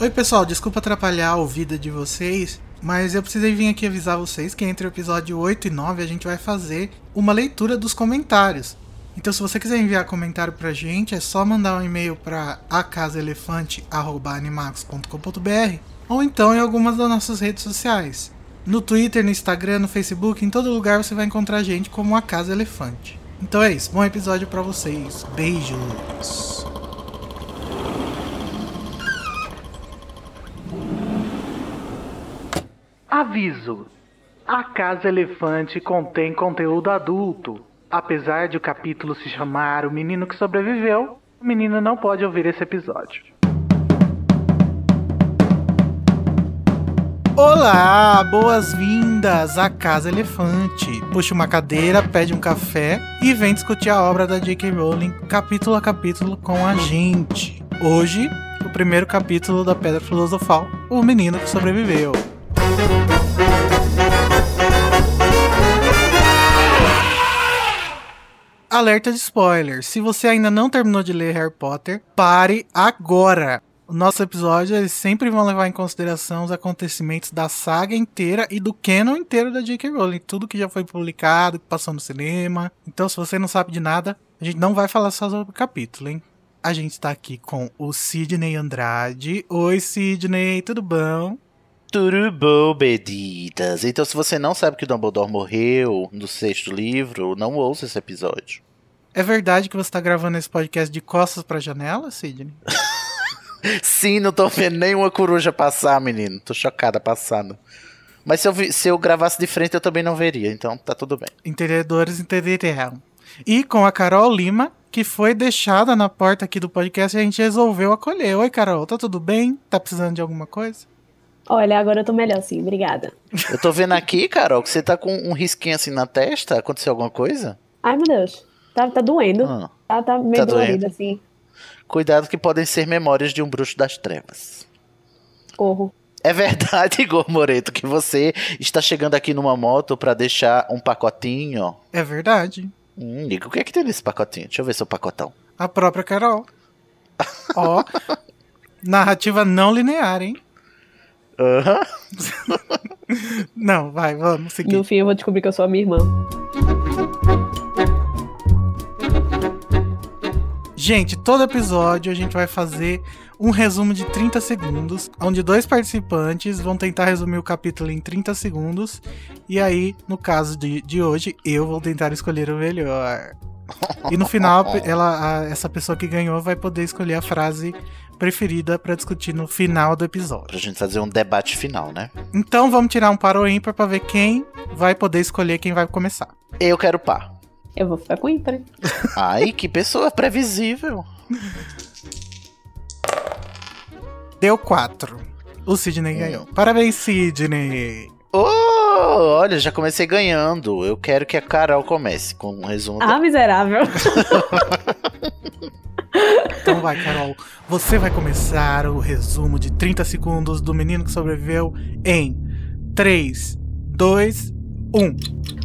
Oi, pessoal, desculpa atrapalhar a vida de vocês, mas eu precisei vir aqui avisar vocês que entre o episódio 8 e 9 a gente vai fazer uma leitura dos comentários. Então, se você quiser enviar comentário pra gente, é só mandar um e-mail para acasaelefante.animax.com.br ou então em algumas das nossas redes sociais. No Twitter, no Instagram, no Facebook, em todo lugar você vai encontrar a gente como a Casa Elefante. Então é isso, bom episódio para vocês. Beijos. Aviso: A Casa Elefante contém conteúdo adulto. Apesar de o capítulo se chamar O Menino que Sobreviveu, o menino não pode ouvir esse episódio. Olá, boas-vindas à Casa Elefante. Puxa uma cadeira, pede um café e vem discutir a obra da J.K. Rowling capítulo a capítulo com a gente. Hoje, o primeiro capítulo da Pedra Filosofal, O Menino que Sobreviveu. Alerta de spoiler. Se você ainda não terminou de ler Harry Potter, pare agora. Nosso episódio eles sempre vão levar em consideração os acontecimentos da saga inteira e do canon inteiro da J.K. Rowling, tudo que já foi publicado, que passou no cinema. Então, se você não sabe de nada, a gente não vai falar só sobre o capítulo, hein? A gente está aqui com o Sidney Andrade. Oi, Sidney, tudo bom? Tudo bom, beditas. Então, se você não sabe que o Dumbledore morreu no sexto livro, não ouça esse episódio. É verdade que você está gravando esse podcast de costas para a janela, Sidney? Sim, não tô vendo nenhuma coruja passar, menino. Tô chocada passando. Mas se eu, vi, se eu gravasse de frente, eu também não veria, então tá tudo bem. Entendedores entenderão. E com a Carol Lima, que foi deixada na porta aqui do podcast e a gente resolveu acolher. Oi, Carol, tá tudo bem? Tá precisando de alguma coisa? Olha, agora eu tô melhor sim, obrigada. Eu tô vendo aqui, Carol, que você tá com um risquinho assim na testa. Aconteceu alguma coisa? Ai, meu Deus. Tá, tá doendo. Ah, tá, tá meio tá dolorido, assim. Cuidado que podem ser memórias de um bruxo das trevas. Corro. É verdade, Igor Moreto, que você está chegando aqui numa moto para deixar um pacotinho. É verdade. Hum, o que é que tem nesse pacotinho? Deixa eu ver seu pacotão. A própria Carol. Ó, narrativa não linear, hein? Aham. não, vai, vamos seguir. No fim eu vou descobrir que eu sou a minha irmã. Gente, todo episódio a gente vai fazer um resumo de 30 segundos, onde dois participantes vão tentar resumir o capítulo em 30 segundos. E aí, no caso de, de hoje, eu vou tentar escolher o melhor. E no final, ela, a, essa pessoa que ganhou vai poder escolher a frase preferida para discutir no final do episódio. Pra gente fazer um debate final, né? Então vamos tirar um par ou ímpar pra ver quem vai poder escolher quem vai começar. Eu quero par. Eu vou ficar com ímpar. Ai, que pessoa previsível. Deu 4. O Sidney hum. ganhou. Parabéns, Sidney. Oh, olha, já comecei ganhando. Eu quero que a Carol comece com um resumo. Ah, da... miserável. então vai, Carol. Você vai começar o resumo de 30 segundos do menino que sobreviveu em 3, 2, 1.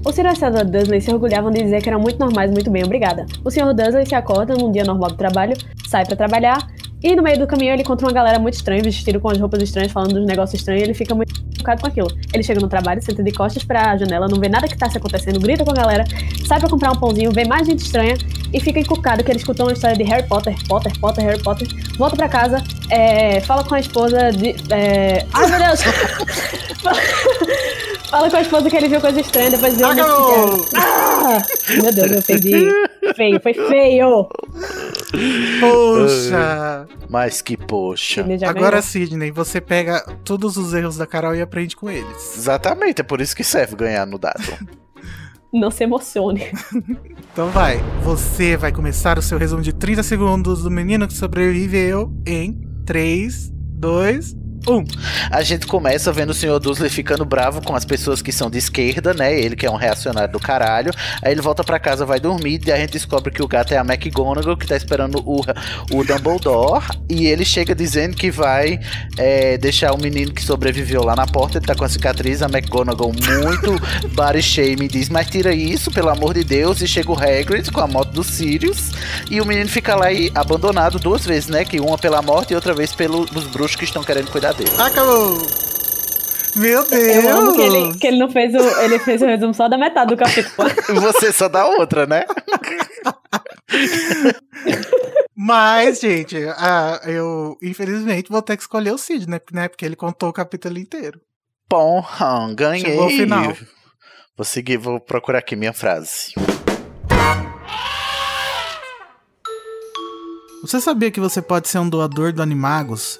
O Sr. e. Dursley se orgulhavam de dizer que eram muito normais muito bem, obrigada. O Sr. Dursley se acorda num dia normal do trabalho, sai para trabalhar, e no meio do caminho ele encontra uma galera muito estranha, vestido com as roupas estranhas, falando dos negócios estranhos, e ele fica muito focado com aquilo. Ele chega no trabalho, senta de costas pra janela, não vê nada que tá se acontecendo, grita com a galera, sai pra comprar um pãozinho, vê mais gente estranha e fica encucado que ele escutou uma história de Harry Potter, Potter, Potter, Harry Potter. Volta pra casa, é, fala com a esposa de. É... Ai meu Deus! Fala com a esposa que ele viu coisa estranha, depois viu um ah! Meu Deus, eu perdi. Feio, foi feio. Poxa. Mas que poxa. Agora, Sidney, você pega todos os erros da Carol e aprende com eles. Exatamente, é por isso que serve ganhar no dado. Não se emocione. então vai, você vai começar o seu resumo de 30 segundos do menino que sobreviveu em 3, 2, Um. A gente começa vendo o Sr. Dursley ficando bravo com as pessoas que são de esquerda, né? Ele que é um reacionário do caralho. Aí ele volta pra casa, vai dormir, e a gente descobre que o gato é a McGonagall, que tá esperando o, o Dumbledore. E ele chega dizendo que vai é, deixar o menino que sobreviveu lá na porta. Ele tá com a cicatriz, a McGonagall muito body shame diz, mas tira isso, pelo amor de Deus. E chega o Hagrid com a moto do Sirius. E o menino fica lá e abandonado duas vezes, né? Que uma pela morte e outra vez pelos bruxos que estão querendo cuidar dele. Acabou! Meu Deus! Eu amo que ele, que ele não fez o. Ele fez o resumo só da metade do capítulo. Você só dá outra, né? Mas, gente, ah, eu infelizmente vou ter que escolher o Cid, né? né? Porque ele contou o capítulo inteiro. Bom, ganhei. Chegou ao final. Vou seguir, vou procurar aqui minha frase. Você sabia que você pode ser um doador do Animagos,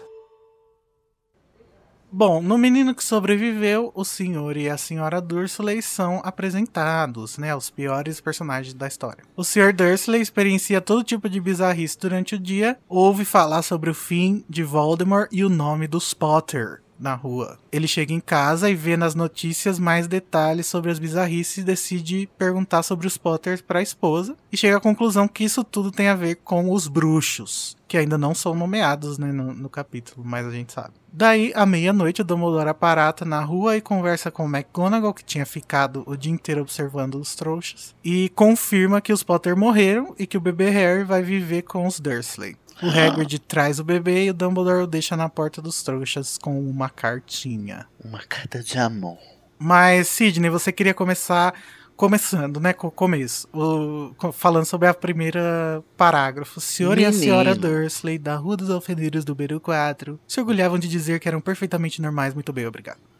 Bom, no Menino que Sobreviveu, o senhor e a senhora Dursley são apresentados, né, os piores personagens da história. O senhor Dursley experiencia todo tipo de bizarrice durante o dia, ouve falar sobre o fim de Voldemort e o nome dos Potter, na rua. Ele chega em casa e vê nas notícias mais detalhes sobre as bizarrices e decide perguntar sobre os Potters para a esposa e chega à conclusão que isso tudo tem a ver com os bruxos, que ainda não são nomeados né, no, no capítulo, mas a gente sabe. Daí, à meia-noite, o Dumbledore aparata na rua e conversa com o McGonagall, que tinha ficado o dia inteiro observando os trouxas, e confirma que os Potter morreram e que o bebê Harry vai viver com os Dursley. O Hagrid traz o bebê e o Dumbledore o deixa na porta dos trouxas com uma cartinha. Uma carta de amor. Mas, Sidney, você queria começar começando, né, com o começo, o, falando sobre a primeira parágrafo. O senhor Menino. e a senhora Dursley, da Rua dos Alfeneiros do Beru 4, se orgulhavam de dizer que eram perfeitamente normais. Muito bem, obrigado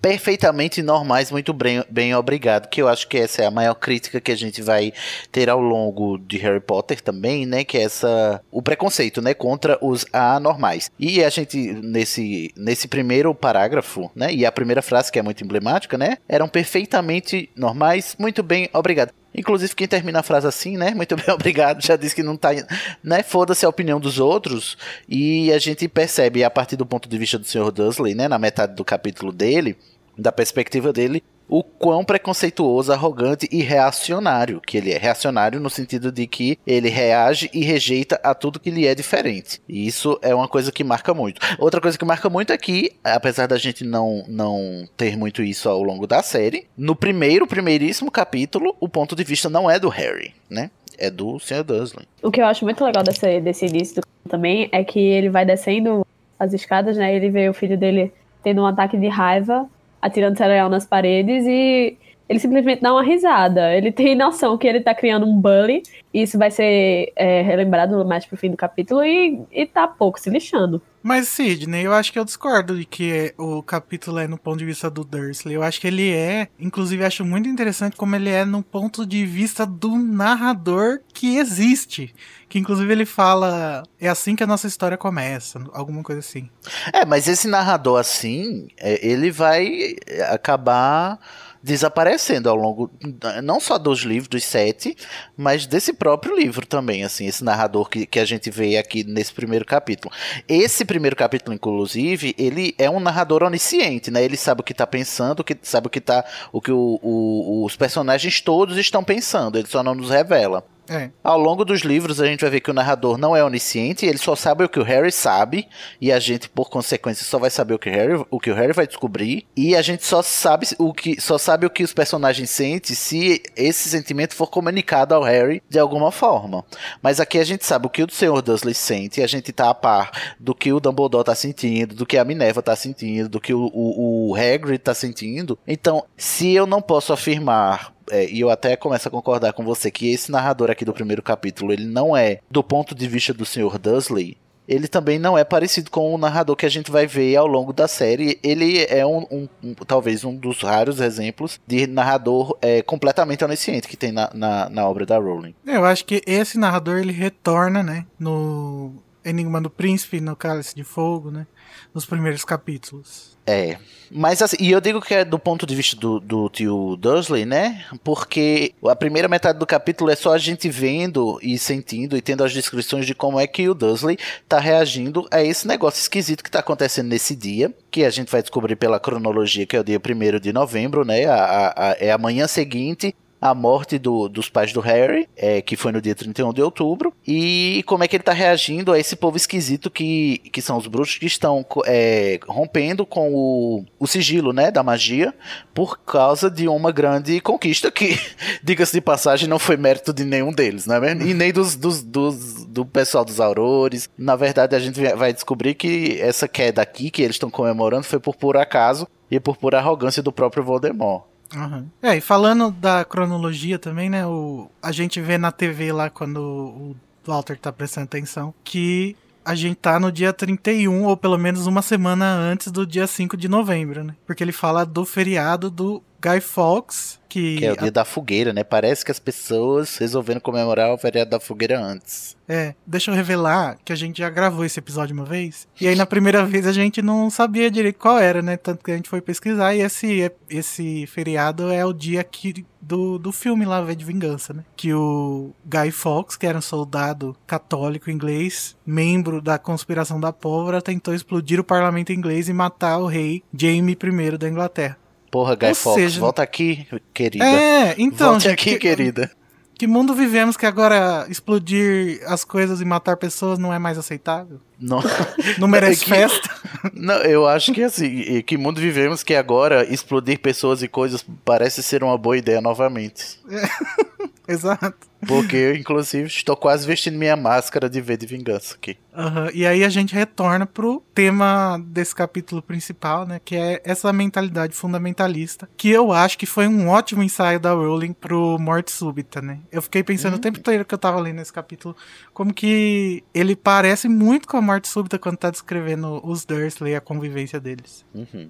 perfeitamente normais, muito bem, bem obrigado. Que eu acho que essa é a maior crítica que a gente vai ter ao longo de Harry Potter também, né? Que é essa o preconceito, né, contra os anormais. E a gente nesse nesse primeiro parágrafo, né? E a primeira frase que é muito emblemática, né? Eram perfeitamente normais, muito bem, obrigado. Inclusive, quem termina a frase assim, né? Muito bem, obrigado. Já disse que não tá. Né? Foda-se a opinião dos outros. E a gente percebe, a partir do ponto de vista do Sr. Dursley, né? Na metade do capítulo dele, da perspectiva dele, o quão preconceituoso, arrogante e reacionário que ele é. Reacionário no sentido de que ele reage e rejeita a tudo que lhe é diferente. E isso é uma coisa que marca muito. Outra coisa que marca muito é que, apesar da gente não, não ter muito isso ao longo da série, no primeiro, primeiríssimo capítulo, o ponto de vista não é do Harry, né? É do Sr. Dursley. O que eu acho muito legal desse, desse início também é que ele vai descendo as escadas, né? Ele vê o filho dele tendo um ataque de raiva atirando cereal nas paredes e ele simplesmente dá uma risada. Ele tem noção que ele tá criando um bully, e isso vai ser é, relembrado mais pro fim do capítulo, e, e tá pouco se lixando. Mas, Sidney, eu acho que eu discordo de que o capítulo é no ponto de vista do Dursley. Eu acho que ele é, inclusive, acho muito interessante como ele é no ponto de vista do narrador que existe. Que inclusive ele fala, é assim que a nossa história começa, alguma coisa assim. É, mas esse narrador assim, é, ele vai acabar desaparecendo ao longo não só dos livros, dos sete, mas desse próprio livro também, assim, esse narrador que, que a gente vê aqui nesse primeiro capítulo. Esse primeiro capítulo, inclusive, ele é um narrador onisciente, né? Ele sabe o que está pensando, que sabe o que tá, o que o, o, os personagens todos estão pensando, ele só não nos revela. É. Ao longo dos livros, a gente vai ver que o narrador não é onisciente, ele só sabe o que o Harry sabe, e a gente, por consequência, só vai saber o que o Harry, o que o Harry vai descobrir, e a gente só sabe o que, só sabe o que os personagens sentem se esse sentimento for comunicado ao Harry de alguma forma. Mas aqui a gente sabe o que o Sr. Dursley sente, a gente tá a par do que o Dumbledore tá sentindo, do que a Minerva tá sentindo, do que o, o, o Hagrid tá sentindo. Então, se eu não posso afirmar é, e eu até começo a concordar com você que esse narrador aqui do primeiro capítulo, ele não é do ponto de vista do Sr. Dursley, ele também não é parecido com o narrador que a gente vai ver ao longo da série. Ele é um, um, um talvez um dos raros exemplos de narrador é, completamente onisciente que tem na, na, na obra da Rowling. Eu acho que esse narrador ele retorna, né, no Enigma do Príncipe, no Cálice de Fogo, né, nos primeiros capítulos. É. Mas assim, e eu digo que é do ponto de vista do, do tio Dursley, né? Porque a primeira metade do capítulo é só a gente vendo e sentindo e tendo as descrições de como é que o Dursley tá reagindo a esse negócio esquisito que tá acontecendo nesse dia, que a gente vai descobrir pela cronologia, que é o dia 1 de novembro, né? A, a, a, é a manhã seguinte a morte do, dos pais do Harry, é, que foi no dia 31 de outubro, e como é que ele tá reagindo a esse povo esquisito que, que são os bruxos que estão é, rompendo com o, o sigilo, né, da magia, por causa de uma grande conquista que, diga-se de passagem, não foi mérito de nenhum deles, né, e nem dos, dos, dos, do pessoal dos aurores. Na verdade, a gente vai descobrir que essa queda aqui, que eles estão comemorando, foi por puro acaso e por pura arrogância do próprio Voldemort. Uhum. É, e falando da cronologia também, né? O, a gente vê na TV lá quando o Walter tá prestando atenção que a gente tá no dia 31, ou pelo menos uma semana antes do dia 5 de novembro, né? Porque ele fala do feriado do Guy Fawkes, que... que é o dia a... da fogueira, né? Parece que as pessoas resolveram comemorar o feriado da fogueira antes. É, deixa eu revelar que a gente já gravou esse episódio uma vez. E aí na primeira vez a gente não sabia direito qual era, né? Tanto que a gente foi pesquisar e esse, esse feriado é o dia que, do, do filme lá, V de Vingança, né? Que o Guy Fawkes, que era um soldado católico inglês, membro da conspiração da pólvora, tentou explodir o parlamento inglês e matar o rei Jaime I da Inglaterra. Porra, Guy Fawkes, volta aqui, querida. É, então, Volte aqui, que, querida. Que mundo vivemos que agora explodir as coisas e matar pessoas não é mais aceitável? Não, não merece é que, festa? Não, eu acho que assim, que mundo vivemos que agora explodir pessoas e coisas parece ser uma boa ideia novamente. É. Exato. Porque eu, inclusive, estou quase vestindo minha máscara de V de vingança aqui. Uhum. E aí a gente retorna pro tema desse capítulo principal, né? Que é essa mentalidade fundamentalista. Que eu acho que foi um ótimo ensaio da Rowling pro Morte Súbita, né? Eu fiquei pensando hum. o tempo inteiro que eu tava lendo esse capítulo, como que ele parece muito com a Morte Súbita quando tá descrevendo os Dursley, a convivência deles. Uhum.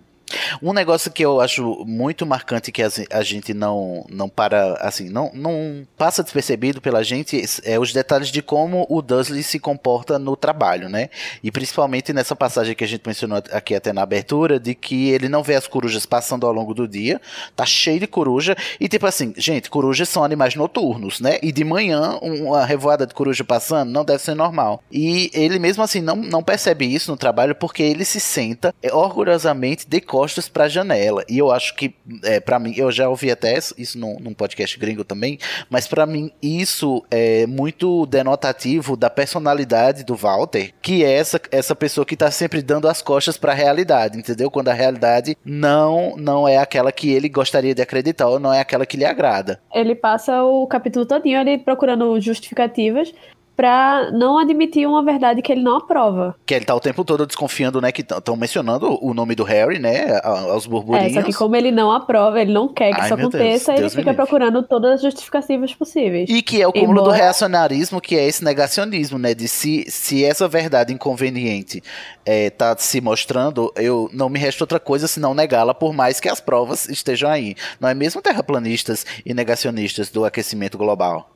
Um negócio que eu acho muito marcante que a gente não, não para, assim, não, não passa despercebido pela gente é os detalhes de como o Dursley se comporta no trabalho, né? E principalmente nessa passagem que a gente mencionou aqui até na abertura, de que ele não vê as corujas passando ao longo do dia, tá cheio de coruja, e tipo assim, gente, corujas são animais noturnos, né? E de manhã, uma revoada de coruja passando não deve ser normal. E ele mesmo assim não, não percebe isso no trabalho porque ele se senta orgulhosamente decora costas para a janela. E eu acho que, é, para mim, eu já ouvi até isso num, num podcast gringo também, mas para mim isso é muito denotativo da personalidade do Walter, que é essa, essa pessoa que tá sempre dando as costas para a realidade, entendeu? Quando a realidade não não é aquela que ele gostaria de acreditar ou não é aquela que lhe agrada. Ele passa o capítulo todinho ali procurando justificativas para não admitir uma verdade que ele não aprova. Que ele tá o tempo todo desconfiando, né, que estão mencionando o nome do Harry, né, aos burburinhos. É, só que como ele não aprova, ele não quer que Ai, isso aconteça, Deus, Deus ele fica procurando todas as justificativas possíveis. E que é o cúmulo Embora... do reacionarismo, que é esse negacionismo, né, de se, se essa verdade inconveniente é, tá se mostrando, eu não me resta outra coisa senão negá-la, por mais que as provas estejam aí. Não é mesmo terraplanistas e negacionistas do aquecimento global?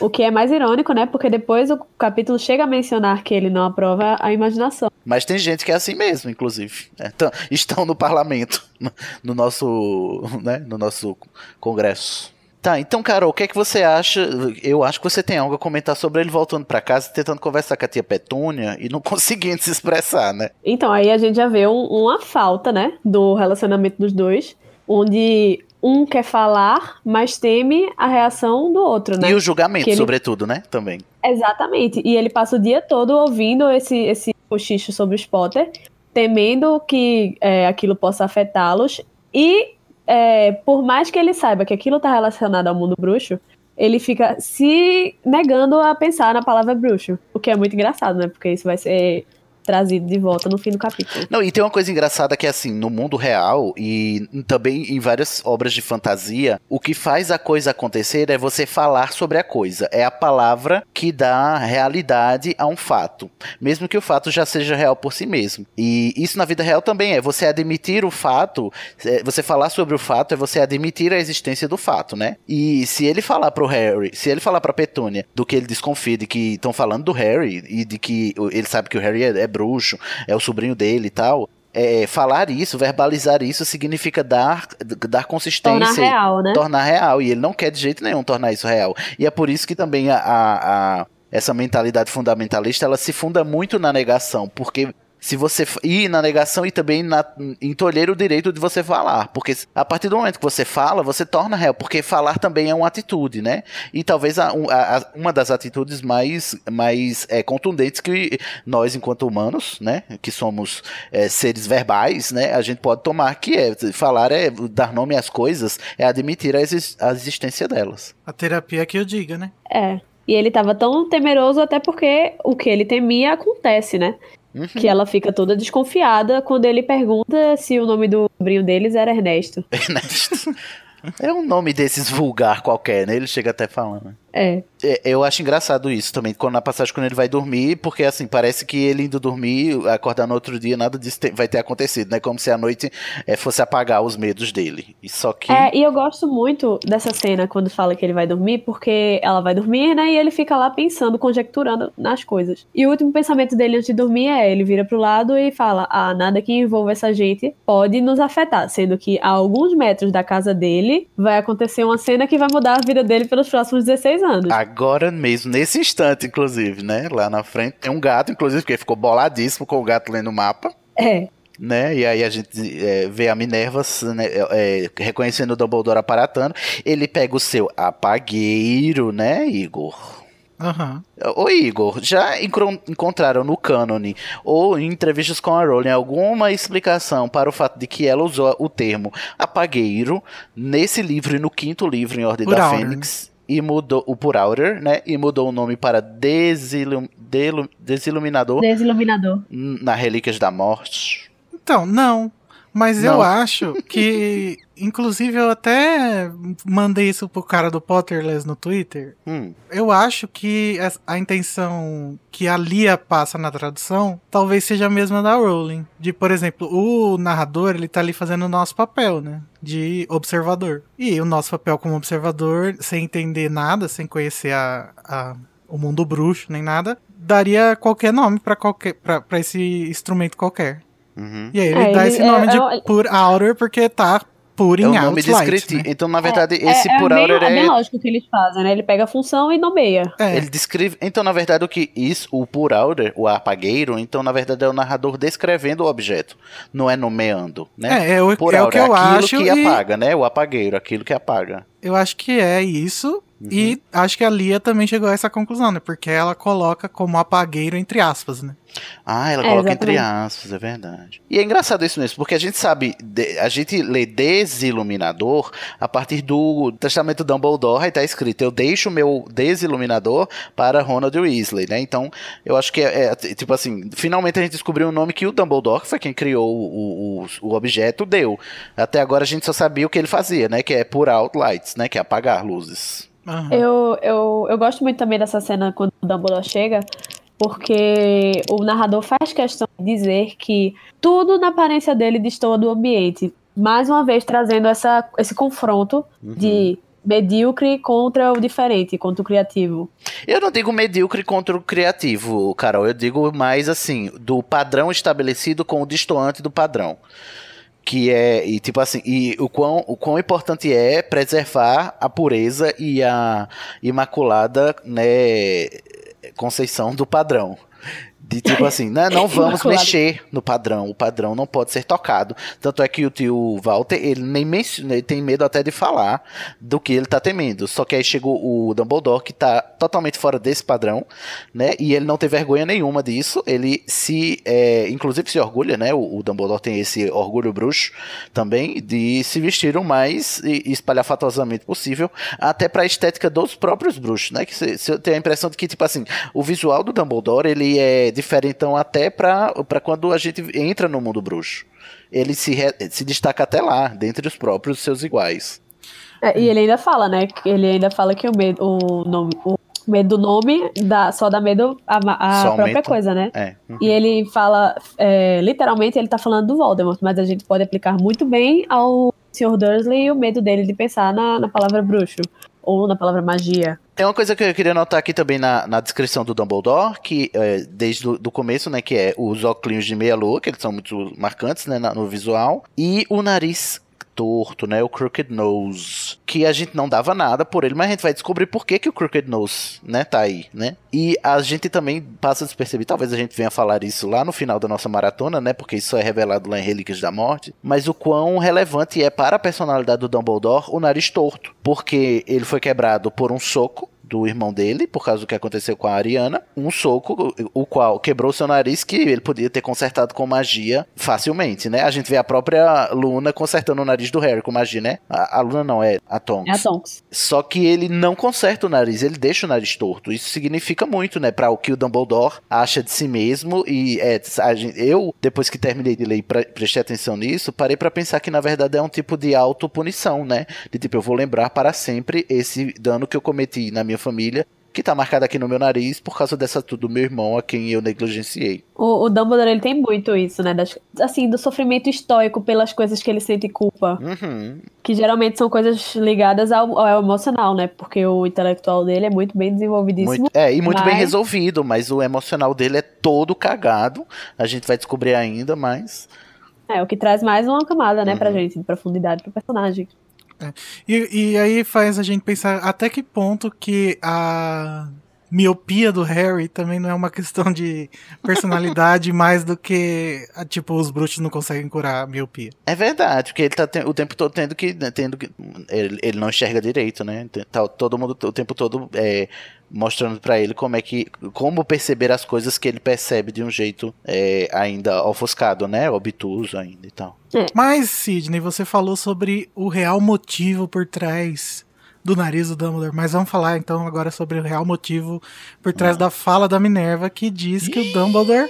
O que é mais irônico, né? Porque depois o capítulo chega a mencionar que ele não aprova a imaginação. Mas tem gente que é assim mesmo, inclusive. É, então, estão no parlamento, no nosso, né, no nosso congresso. Tá, então, Carol, o que é que você acha? Eu acho que você tem algo a comentar sobre ele voltando para casa, tentando conversar com a tia Petúnia e não conseguindo se expressar, né? Então, aí a gente já vê um, uma falta, né, do relacionamento dos dois, onde um quer falar, mas teme a reação do outro, né? E o julgamento, ele... sobretudo, né? Também. Exatamente. E ele passa o dia todo ouvindo esse, esse cochicho sobre o Potter, temendo que é, aquilo possa afetá-los. E é, por mais que ele saiba que aquilo está relacionado ao mundo bruxo, ele fica se negando a pensar na palavra bruxo. O que é muito engraçado, né? Porque isso vai ser trazido de volta no fim do capítulo. Não, e tem uma coisa engraçada que é assim, no mundo real e também em várias obras de fantasia, o que faz a coisa acontecer é você falar sobre a coisa. É a palavra que dá realidade a um fato, mesmo que o fato já seja real por si mesmo. E isso na vida real também é você admitir o fato, é, você falar sobre o fato é você admitir a existência do fato, né? E se ele falar pro Harry, se ele falar pra Petúnia do que ele desconfia de que estão falando do Harry e de que ele sabe que o Harry é, é bruxo, é o sobrinho dele e tal, é, falar isso, verbalizar isso, significa dar, dar consistência. Tornar real, né? Tornar real. E ele não quer de jeito nenhum tornar isso real. E é por isso que também a, a, a essa mentalidade fundamentalista ela se funda muito na negação, porque se você ir na negação e também na, tolher o direito de você falar. Porque a partir do momento que você fala, você torna réu. Porque falar também é uma atitude, né? E talvez a, a, uma das atitudes mais, mais é, contundentes que nós, enquanto humanos, né? Que somos é, seres verbais, né? A gente pode tomar, que é falar é dar nome às coisas, é admitir a, exi a existência delas. A terapia é que eu diga, né? É. E ele estava tão temeroso até porque o que ele temia acontece, né? Uhum. Que ela fica toda desconfiada quando ele pergunta se o nome do sobrinho deles era Ernesto. Ernesto. É um nome desses vulgar qualquer, né? Ele chega até falando. É. é. Eu acho engraçado isso também, quando na passagem quando ele vai dormir, porque assim, parece que ele indo dormir, acordar no outro dia, nada disso vai ter acontecido, né? Como se a noite é, fosse apagar os medos dele. E só que. É, e eu gosto muito dessa cena quando fala que ele vai dormir, porque ela vai dormir, né? E ele fica lá pensando, conjecturando nas coisas. E o último pensamento dele antes de dormir é: ele vira pro lado e fala: Ah, nada que envolva essa gente pode nos afetar. Sendo que a alguns metros da casa dele vai acontecer uma cena que vai mudar a vida dele pelos próximos 16 anos. Agora mesmo, nesse instante, inclusive, né? Lá na frente tem um gato, inclusive, que ficou boladíssimo com o gato lendo o mapa. É. Né? E aí a gente é, vê a Minerva né, é, reconhecendo o Dumbledore aparatando. Ele pega o seu apagueiro, né, Igor? Uhum. Ô Igor, já encontraram no cânone ou em entrevistas com a Rowling alguma explicação para o fato de que ela usou o termo apagueiro nesse livro e no quinto livro em Ordem Por da Fênix? E mudou o por outer, né? E mudou o nome para Desilum, Delum, Desiluminador. Desiluminador. Na Relíquias da Morte. Então, não. Mas não. eu acho que. Inclusive, eu até mandei isso pro cara do Potterless no Twitter. Hum. Eu acho que a intenção que a Lia passa na tradução talvez seja a mesma da Rowling. De, por exemplo, o narrador, ele tá ali fazendo o nosso papel, né? De observador. E o nosso papel como observador, sem entender nada, sem conhecer a, a o mundo bruxo nem nada, daria qualquer nome para qualquer para esse instrumento qualquer. Uhum. E aí ele é, dá ele, esse nome é, de é, Pure Outer porque tá por em é nome descritivo. Né? Então, na verdade, é, esse é, Pure é Outer é... É bem lógico que eles fazem, né? Ele pega a função e nomeia. É. Ele descreve... Então, na verdade, o que isso, o Pure Outer, o apagueiro, então, na verdade, é o narrador descrevendo o objeto, não é nomeando, né? É, é o, Pure é o que eu aquilo acho que e... apaga, né? O apagueiro, aquilo que apaga. Eu acho que é isso, Uhum. E acho que a Lia também chegou a essa conclusão, né? Porque ela coloca como apagueiro entre aspas, né? Ah, ela é, coloca exatamente. entre aspas, é verdade. E é engraçado isso mesmo, porque a gente sabe, a gente lê desiluminador a partir do testamento Dumbledore, aí tá escrito, eu deixo meu desiluminador para Ronald Weasley, né? Então, eu acho que é, é tipo assim, finalmente a gente descobriu um nome que o Dumbledore, que foi quem criou o, o, o objeto, deu. Até agora a gente só sabia o que ele fazia, né? Que é put out lights, né? Que é apagar luzes. Uhum. Eu, eu, eu gosto muito também dessa cena quando o Dumbledore chega, porque o narrador faz questão de dizer que tudo na aparência dele destoa do ambiente. Mais uma vez trazendo essa, esse confronto uhum. de medíocre contra o diferente, contra o criativo. Eu não digo medíocre contra o criativo, Carol. Eu digo mais assim, do padrão estabelecido com o destoante do padrão que é e tipo assim e o quão, o quão importante é preservar a pureza e a imaculada né conceição do padrão de tipo assim, né, não vamos mexer no padrão, o padrão não pode ser tocado. Tanto é que o tio Walter, ele nem menciona, ele tem medo até de falar do que ele tá temendo. Só que aí chegou o Dumbledore, que tá totalmente fora desse padrão, né, e ele não tem vergonha nenhuma disso. Ele se, é, inclusive se orgulha, né, o, o, Dumbledore tem esse orgulho bruxo também, de se vestir o mais espalhafatosamente possível, até pra estética dos próprios bruxos, né, que você tem a impressão de que, tipo assim, o visual do Dumbledore, ele é difere então até para quando a gente entra no mundo bruxo. Ele se, re, se destaca até lá, dentre os próprios seus iguais. É, e ele ainda fala, né? Ele ainda fala que o, medo, o, nome, o Medo do nome, dá, só dá medo a, a própria aumenta. coisa, né? É. uhum. E ele fala, é, literalmente, ele tá falando do Voldemort, mas a gente pode aplicar muito bem ao Sr. Dursley e o medo dele de pensar na, na palavra bruxo. Ou na palavra magia. Tem uma coisa que eu queria notar aqui também na, na descrição do Dumbledore, que é, desde do começo, né, que é os óculos de meia-lua, que eles são muito marcantes, né, na- no visual, e o nariz torto, né, o crooked nose, que a gente não dava nada por ele, mas a gente vai descobrir por que, que o crooked nose, né, tá aí, né? E a gente também passa a desperceber, talvez a gente venha falar isso lá no final da nossa maratona, né, porque isso é revelado lá em Relíquias da Morte, mas o quão relevante é para a personalidade do Dumbledore o nariz torto, porque ele foi quebrado por um soco do irmão dele, por causa do que aconteceu com a Ariana, um soco, o qual quebrou seu nariz, que ele podia ter consertado com magia facilmente, né? A gente vê a própria Luna consertando o nariz do Harry com magia, né? A, a Luna não, é a Tonks. É a Tonks. Só que ele não conserta o nariz, ele deixa o nariz torto. Isso significa muito, né, para o que o Dumbledore acha de si mesmo e é, a gente- eu depois que terminei de ler e pre- prestei atenção nisso, parei pra pensar que na verdade é um tipo de autopunição, né? De tipo eu vou lembrar para sempre esse dano que eu cometi na minha família. Que tá marcado aqui no meu nariz por causa dessa tudo do meu irmão a quem eu negligenciei. O, o Dumbledore, ele tem muito isso, né? das- assim, do sofrimento estoico pelas coisas que ele sente culpa. Uhum. Que geralmente são coisas ligadas ao, ao emocional, né? Porque o intelectual dele é muito bem desenvolvidíssimo. Muito- é, e muito bem mas- resolvido, mas o emocional dele é todo cagado. A gente vai descobrir ainda, mas. É, o que traz mais uma camada, né, pra Uhum. gente, de profundidade pro personagem. E, e aí faz a gente pensar até que ponto que a miopia do Harry também não é uma questão de personalidade mais do que, tipo, os bruxos não conseguem curar a miopia. É verdade, porque ele tá te- o tempo todo tendo que. né, Tendo que ele, ele não enxerga direito, né? Tá todo mundo o tempo todo é, mostrando pra ele como é que. Como perceber as coisas que ele percebe de um jeito é, ainda ofuscado, né? Obtuso ainda e tal. Mas, Sidney, você falou sobre o real motivo por trás do nariz do Dumbledore. Mas vamos falar então agora sobre o real motivo por trás da fala da Minerva, que diz que o Dumbledore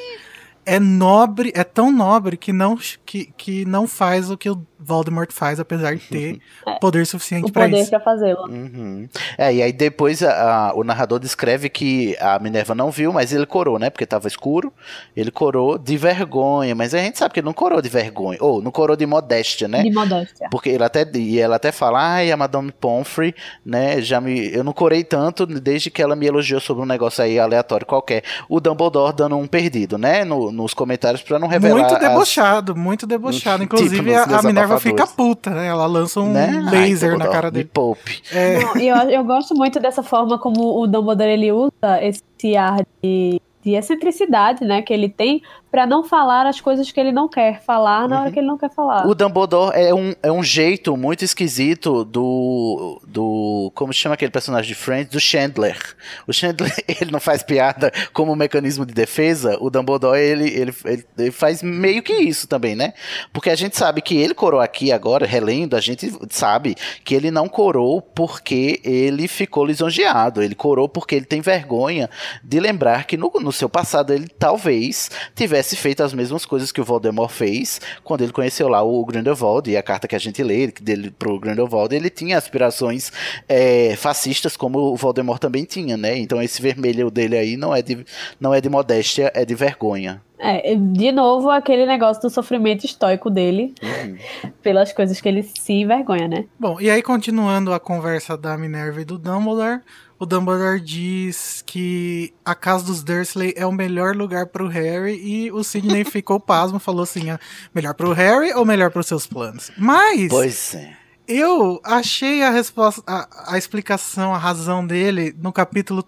é nobre, é tão nobre que não, que, que não faz o que o Voldemort faz, apesar de ter poder suficiente O pra poder isso. pra fazê-lo. Uhum. É, e aí depois a- a- o narrador descreve que a Minerva não viu, mas ele corou, né? Porque tava escuro. Ele corou de vergonha, mas a gente sabe que ele não corou de vergonha. Ou não corou de modéstia, né? De modéstia. Porque ele até, e ela até fala, ai, a Madame Pomfrey, né, já me, eu não corei tanto desde que ela me elogiou sobre um negócio aí aleatório qualquer. O Dumbledore dando um perdido, né, no- nos comentários pra não revelar Muito as- debochado, muito debochado. Tipo, Inclusive, nos a, a Minerva Abafadores. fica puta, né? Ela lança um né? Ai, laser na cara dele. poupe. É, Não, e eu, eu gosto muito dessa forma como o Dumbledore ele usa esse ar de, de excentricidade, né, que ele tem pra não falar as coisas que ele não quer falar na hora que ele não quer falar. O Dumbledore é um, é um jeito muito esquisito do. do. Como se chama aquele personagem de Friends? Do Chandler. O Chandler, ele não faz piada como mecanismo de defesa. O Dumbledore, ele, ele, ele, ele faz meio que isso também, né? Porque a gente sabe que ele corou aqui agora, relendo, a gente sabe que ele não corou porque ele ficou lisonjeado. Ele corou porque ele tem vergonha de lembrar que no, no seu passado ele talvez tivesse feito as mesmas coisas que o Voldemort fez quando ele conheceu lá o Grindelwald e a carta que a gente lê dele pro Grindelwald, ele tinha aspirações é, fascistas como o Voldemort também tinha, né? Então esse vermelho dele aí não é de, não é de modéstia, é de vergonha. É, de novo, aquele negócio do sofrimento estoico dele Uhum. pelas coisas que ele se envergonha, né? Bom, e aí continuando a conversa da Minerva e do Dumbledore, o Dumbledore diz que a casa dos Dursley é o melhor lugar pro Harry e o Sidney ficou pasmo, falou assim, ah, melhor pro Harry ou melhor pros seus planos? Mas Pois é. eu achei a resposta, a, a explicação, a razão dele no capítulo,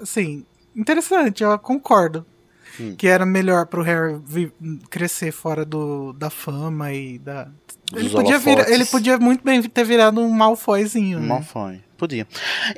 assim, interessante, eu concordo. Hum. Que era melhor pro Harry crescer fora do, da fama e da. Ele Dos podia, ele podia muito bem ter virado um Malfoyzinho. né? Não foi. Podia.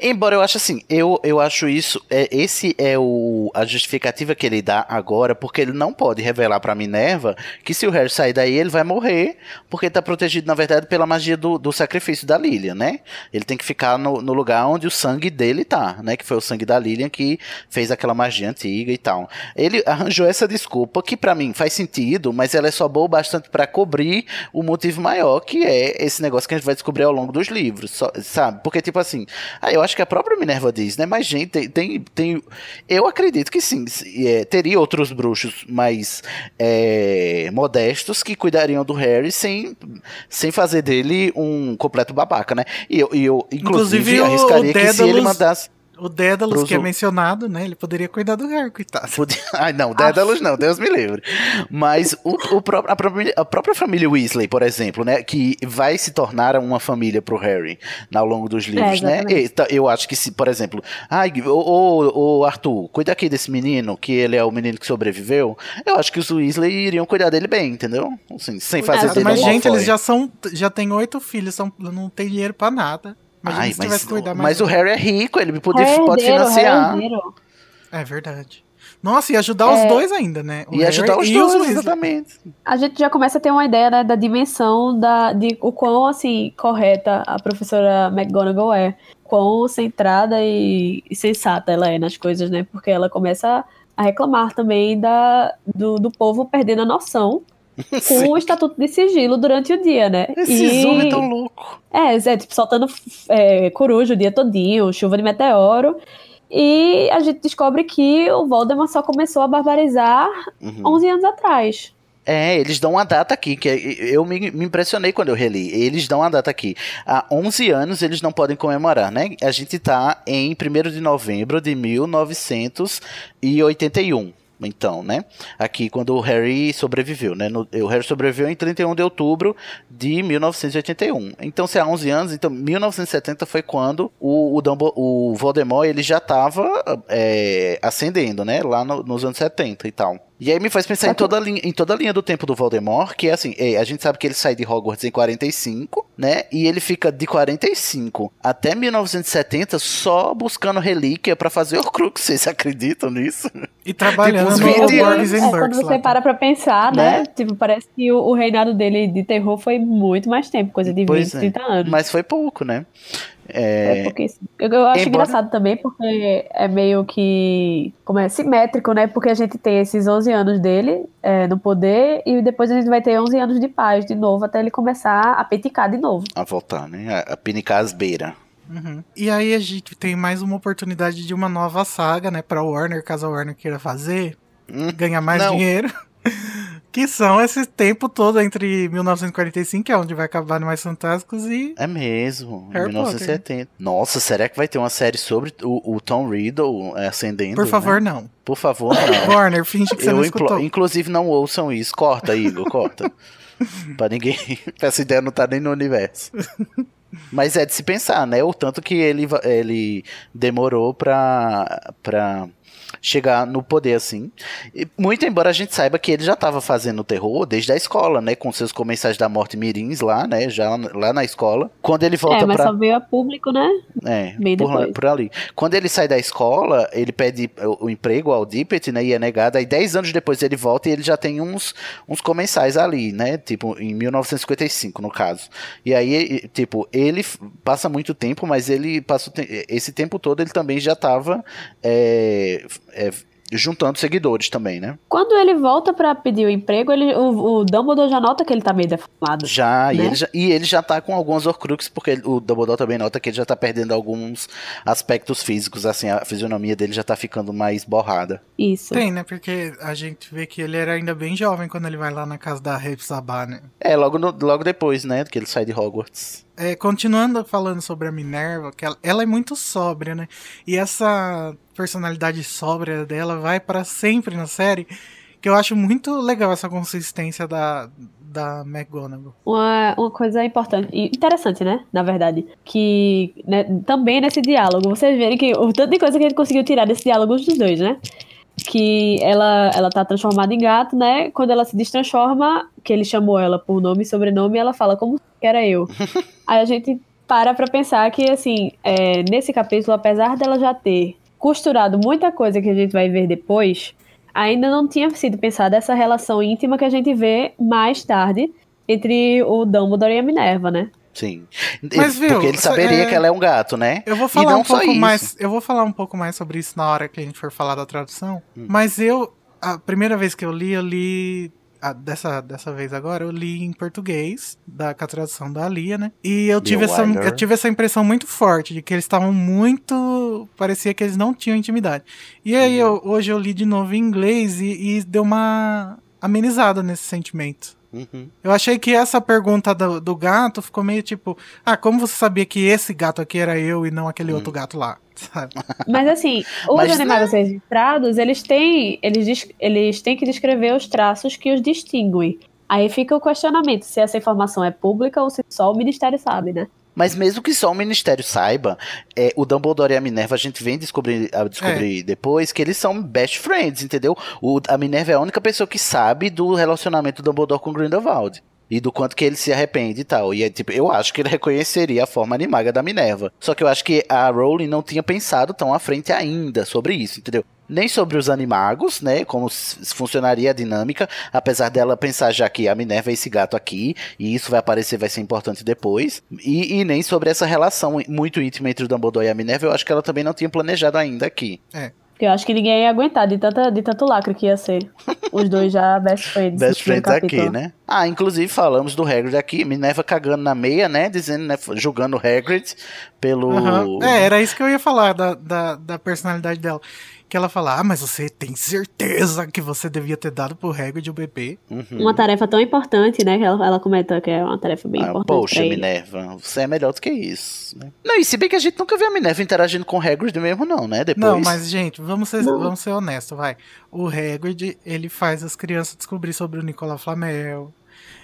Embora eu ache assim, eu, eu acho isso, é, esse é o, a justificativa que ele dá agora, porque ele não pode revelar pra Minerva que se o Harry sair daí, ele vai morrer, porque tá protegido, na verdade, pela magia do, do sacrifício da Lilian, né? Ele tem que ficar no, no lugar onde o sangue dele tá, né? Que foi o sangue da Lilian que fez aquela magia antiga e tal. Ele arranjou essa desculpa, que pra mim faz sentido, mas ela é só boa bastante pra cobrir o motivo maior, que é esse negócio que a gente vai descobrir ao longo dos livros, sabe? Porque, tipo assim, assim. Ah, eu acho que a própria Minerva diz, né? Mas, gente, tem. tem, tem eu acredito que sim. É, teria outros bruxos mais é, modestos que cuidariam do Harry sem, sem fazer dele um completo babaca, né? E eu, e eu inclusive, inclusive arriscaria o, que se ele mandasse. O Dédalus, Pros... que é mencionado, né? Ele poderia cuidar do Harry, coitado. Podia... Ai, não, Dédalus não, Deus me livre. Mas o, o pró a, própria, a, própria, família Weasley, por exemplo, né? Que vai se tornar uma família pro Harry ao longo dos livros, é, né? E, eu acho que se, por exemplo, ai, o, o, Arthur, cuida aqui desse menino, que ele é o menino que sobreviveu. Eu acho que os Weasley iriam cuidar dele bem, entendeu? Assim, sem fazer é, Mas, gente, eles já são. Já têm oito filhos, são, não tem dinheiro pra nada. Ai, mas, mas o Harry é rico, ele pode, é pode financiar. É, é verdade. Nossa, e ajudar é... os dois ainda, né? O e Harry ajudar os dois, os exatamente. A gente já começa a ter uma ideia né, da dimensão da, de o quão, assim, correta a professora McGonagall é. Quão centrada e, e sensata ela é nas coisas, né? Porque ela começa a reclamar também da, do, do povo perdendo a noção com o estatuto de sigilo durante o dia, né? Esse e... Zoom é tão louco. É, é tipo, soltando é, coruja o dia todinho, chuva de meteoro. E a gente descobre que o Voldemort só começou a barbarizar uhum. 11 anos atrás. É, eles dão uma data aqui, que eu me, me, impressionei quando eu reli. Eles dão uma data aqui. Há 11 anos eles não podem comemorar, né? A gente tá em 1 de novembro de 1981 então, né? Aqui quando o Harry sobreviveu, né? No, o Harry sobreviveu em 31 de outubro de 1981. Então, se há 11 anos, então 1970 foi quando o, o, Dumbo, o Voldemort ele já estava é, ascendendo, né? Lá no, nos anos 70 e tal. E aí me faz pensar em toda, a linha, em toda a linha do tempo do Voldemort, que é assim, é, a gente sabe que ele sai de Hogwarts em 45, né? E ele fica de 45 até 1970 só buscando relíquia para fazer Horcrux. Vocês acreditam nisso? E trabalhando tipo, no Burgs é, Quando você para pra pensar, né? né? Tipo, parece que o, o, reinado dele de terror foi muito mais tempo, coisa de pois 20, é. 30 anos. Mas foi pouco, né? É, é porque eu, eu acho embora... engraçado também porque é meio que como é simétrico, né? Porque a gente tem esses 11 anos dele é, no poder e depois a gente vai ter 11 anos de paz de novo até ele começar a peticar de novo. A voltar, né? A, a pinicar as beiras. Uhum. E aí a gente tem mais uma oportunidade de uma nova saga, né, para Warner, caso a Warner queira fazer, hum, ganhar mais não. dinheiro. Que são esse tempo todo entre 1945, que é onde vai acabar Animais Fantásticos, e. É mesmo, Harry 1970. Potter. Nossa, será que vai ter uma série sobre o, o Tom Riddle ascendendo? Por favor, né? não. Por favor, não. Warner, finge que você Eu não escutou. Inclusive, não ouçam isso. Corta, Igor, corta. pra ninguém. Essa ideia não tá nem no universo. Mas é de se pensar, né? O tanto que ele, ele demorou pra. pra chegar no poder assim. E, muito embora a gente saiba que ele já estava fazendo terror desde a escola, né, com seus comensais da morte mirins lá, né, já lá na escola. Quando ele volta é, mas pra... só veio a público, né? É, por, por, ali. Quando ele sai da escola, ele pede o, o emprego ao Dippet, né, e é negado. Aí 10 anos depois ele volta e ele já tem uns, uns comensais ali, né, tipo em 1955 no caso. E aí, tipo, ele passa muito tempo, mas ele passa esse tempo todo ele também já estava é, é, juntando seguidores também, né? Quando ele volta para pedir o emprego, ele, o, o, Dumbledore já nota que ele tá meio deformado. Já, né? e, ele já, e ele já tá com alguns Horcruxes, porque o Dumbledore também nota que ele já tá perdendo alguns aspectos físicos, assim, a fisionomia dele já tá ficando mais borrada. Isso. Tem, né? Porque a gente vê que ele era ainda bem jovem quando ele vai lá na casa da Sabá, né? É, logo, no, logo depois, né, que ele sai de Hogwarts. É, continuando falando sobre a Minerva, que ela, ela, é muito sóbria, né? E essa personalidade sóbria dela vai para sempre na série, que eu acho muito legal essa consistência da, da McGonagall. Uma, uma coisa importante e interessante, né? Na verdade, que né, também nesse diálogo, vocês verem que o tanto de coisa que gente conseguiu tirar desse diálogo dos dois, né? Que ela, ela tá transformada em gato, né? Quando ela se destransforma, que ele chamou ela por nome e sobrenome, ela fala como que era eu. Aí a gente para pra pensar que, assim, é, nesse capítulo, apesar dela já ter costurado muita coisa que a gente vai ver depois, ainda não tinha sido pensada essa relação íntima que a gente vê mais tarde entre o Dumbledore e a Minerva, né? Sim. Mas, viu, Porque ele saberia é... que ela é um gato, né? Eu vou falar um pouco mais. Eu vou falar um pouco mais sobre isso na hora que a gente for falar da tradução. Hum. Mas eu. A primeira vez que eu li, eu li dessa, dessa vez agora, eu li em português, da, com a tradução da Lia, né? E eu tive, Bill essa, eu tive essa impressão muito forte de que eles estavam muito. Parecia que eles não tinham intimidade. E aí eu- hoje eu li de novo em inglês e, e deu uma amenizada nesse sentimento. Uhum. Eu achei que essa pergunta do, do gato ficou meio tipo: Ah, como você sabia que esse gato aqui era eu e não aquele outro gato lá? Sabe? Mas assim, os Mas, animais né? registrados, eles têm, eles, eles têm que descrever os traços que os distinguem. Aí fica o questionamento se essa informação é pública ou se só o Ministério sabe, né? Mas mesmo que só o Ministério saiba, é, o Dumbledore e a Minerva a gente vem descobrir, a descobrir depois que eles são best friends, entendeu? O, a Minerva é a única pessoa que sabe do relacionamento do Dumbledore com Grindelwald. E do quanto que ele se arrepende e tal. E é, tipo, eu acho que ele reconheceria a forma animaga da Minerva. Só que eu acho que a Rowling não tinha pensado tão à frente ainda sobre isso, entendeu? Nem sobre os animagos, né? Como funcionaria a dinâmica, apesar dela pensar já que a Minerva é esse gato aqui, e isso vai aparecer, vai ser importante depois. E, e nem sobre essa relação muito íntima entre o Dumbledore e a Minerva, eu acho que ela também não tinha planejado ainda aqui. Porque eu acho que ninguém ia aguentar de, tanta, de tanto lacre que ia ser. Os dois já best friends. Best friends aqui, né? Ah, inclusive falamos do Hagrid aqui, Minerva cagando na meia, né? Dizendo, né? Julgando o Hagrid pelo... Aham. É, era isso que eu ia falar da, da, da personalidade dela. Que ela fala, ah, mas você tem certeza que você devia ter dado pro Hagrid o bebê. Uhum. Uma tarefa tão importante, né? Que ela, ela comenta que é uma tarefa bem Ah, importante. poxa, pra ele. Minerva, você é melhor do que isso. né? Não, e se bem que a gente nunca viu a Minerva interagindo com o Hagrid mesmo, não, né? Depois. Não, mas, gente, vamos ser, Não. vamos ser honestos, vai. O Hagrid, ele faz as crianças descobrir sobre o Nicolau Flamel.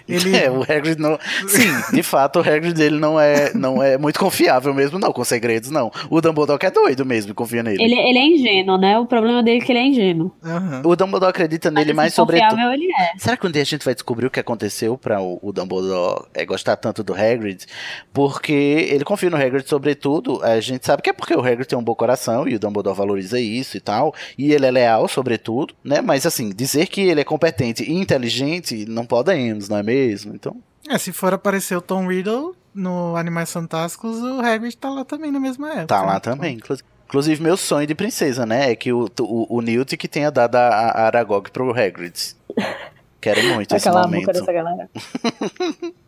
Ele, É, o Hagrid não. Sim, de fato, o Hagrid dele não é, não é muito confiável mesmo, não, com segredos, não. O Dumbledore que é doido mesmo confia nele. Ele, ele é ingênuo, né? O problema dele é que ele é ingênuo. Aham. O Dumbledore acredita nele Mas, mais assim, sobre tudo. confiável ele é. Será que um dia a gente vai descobrir o que aconteceu pra o, o Dumbledore é, gostar tanto do Hagrid? Porque ele confia no Hagrid sobretudo. A gente sabe que é porque o Hagrid tem um bom coração e o Dumbledore valoriza isso e tal. E ele é leal sobretudo, né? Mas assim, dizer que ele é competente e inteligente, não podemos, não é mesmo? Então... É, se for aparecer o Tom Riddle no Animais Fantásticos, o Hagrid tá lá também na mesma época. Tá lá né? também, inclusive. Inclusive, meu sonho de princesa, né? É que o, o, o Newt que tenha dado a, a Aragog pro Hagrid. Quero muito esse momento. dessa galera.